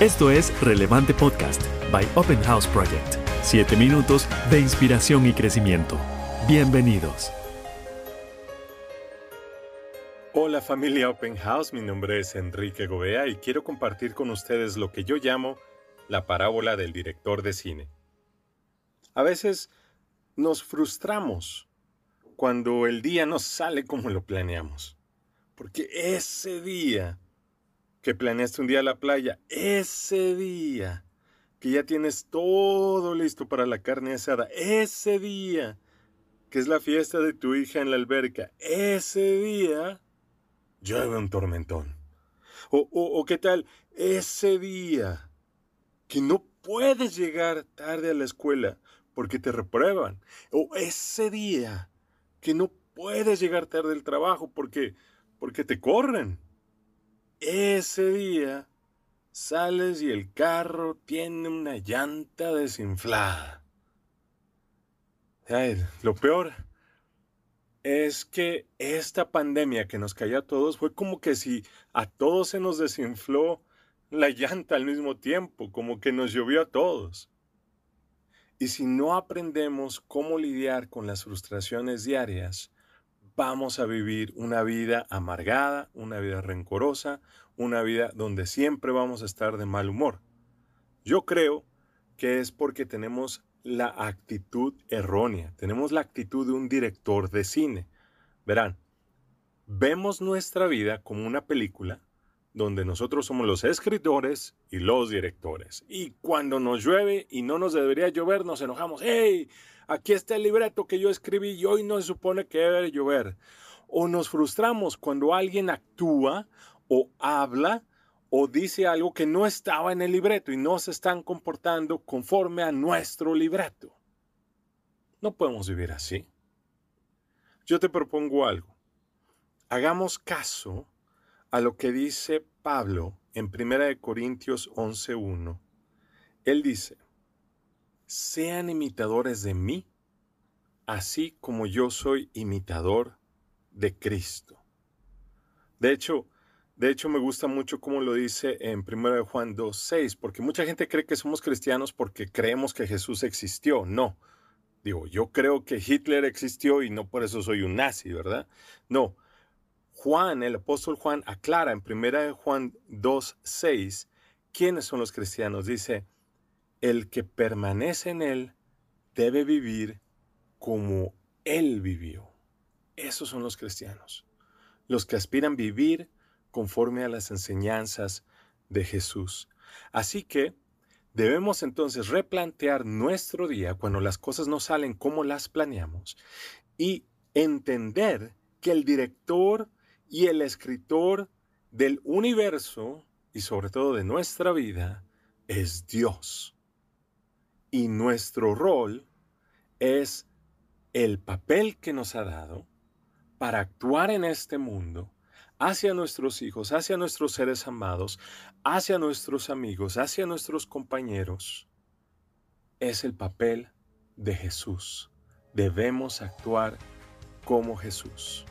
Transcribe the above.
Esto es Relevante Podcast by Open House Project. Siete minutos de inspiración y crecimiento. Bienvenidos. Hola familia Open House, mi nombre es Enrique Gobea y quiero compartir con ustedes lo que yo llamo la parábola del director de cine. A veces nos frustramos cuando el día no sale como lo planeamos, porque ese día que planeaste un día a la playa, ese día que ya tienes todo listo para la carne asada, ese día que es la fiesta de tu hija en la alberca, ese día llueve un tormentón. O, o, qué tal, ese día que no puedes llegar tarde a la escuela porque te reprueban. O ese día que no puedes llegar tarde al trabajo porque, porque te corren. Ese día sales y el carro tiene una llanta desinflada. lo peor es que esta pandemia que nos cayó a todos fue como que si a todos se nos desinfló la llanta al mismo tiempo, como que nos llovió a todos. Y si no aprendemos cómo lidiar con las frustraciones diarias, vamos a vivir una vida amargada, una vida rencorosa, una vida donde siempre vamos a estar de mal humor. Yo creo que es porque tenemos la actitud errónea, tenemos la actitud de un director de cine. Verán, vemos nuestra vida como una película donde nosotros somos los escritores y los directores. Y cuando nos llueve y no nos debería llover, nos enojamos. ¡Hey! Aquí está el libreto que yo escribí y hoy no se supone que debe llover. O nos frustramos cuando alguien actúa o habla o dice algo que no estaba en el libreto y no se están comportando conforme a nuestro libreto. No podemos vivir así. Yo te propongo algo. Hagamos caso a lo que dice Pablo en 1 Corintios 11.1. Él dice, sean imitadores de mí, así como yo soy imitador de Cristo. De hecho, de hecho me gusta mucho como lo dice en 1 Juan 2.6, porque mucha gente cree que somos cristianos porque creemos que Jesús existió. No. Digo, yo creo que Hitler existió y no por eso soy un nazi, ¿verdad? No. Juan, el apóstol Juan, aclara en 1 Juan 2.6 quiénes son los cristianos. Dice, el que permanece en Él debe vivir como Él vivió. Esos son los cristianos, los que aspiran a vivir conforme a las enseñanzas de Jesús. Así que debemos entonces replantear nuestro día cuando las cosas no salen como las planeamos y entender que el director y el escritor del universo y sobre todo de nuestra vida es Dios y nuestro rol es el papel que nos ha dado para actuar en este mundo hacia nuestros hijos, hacia nuestros seres amados, hacia nuestros amigos, hacia nuestros compañeros, es el papel de Jesús. Debemos actuar como Jesús.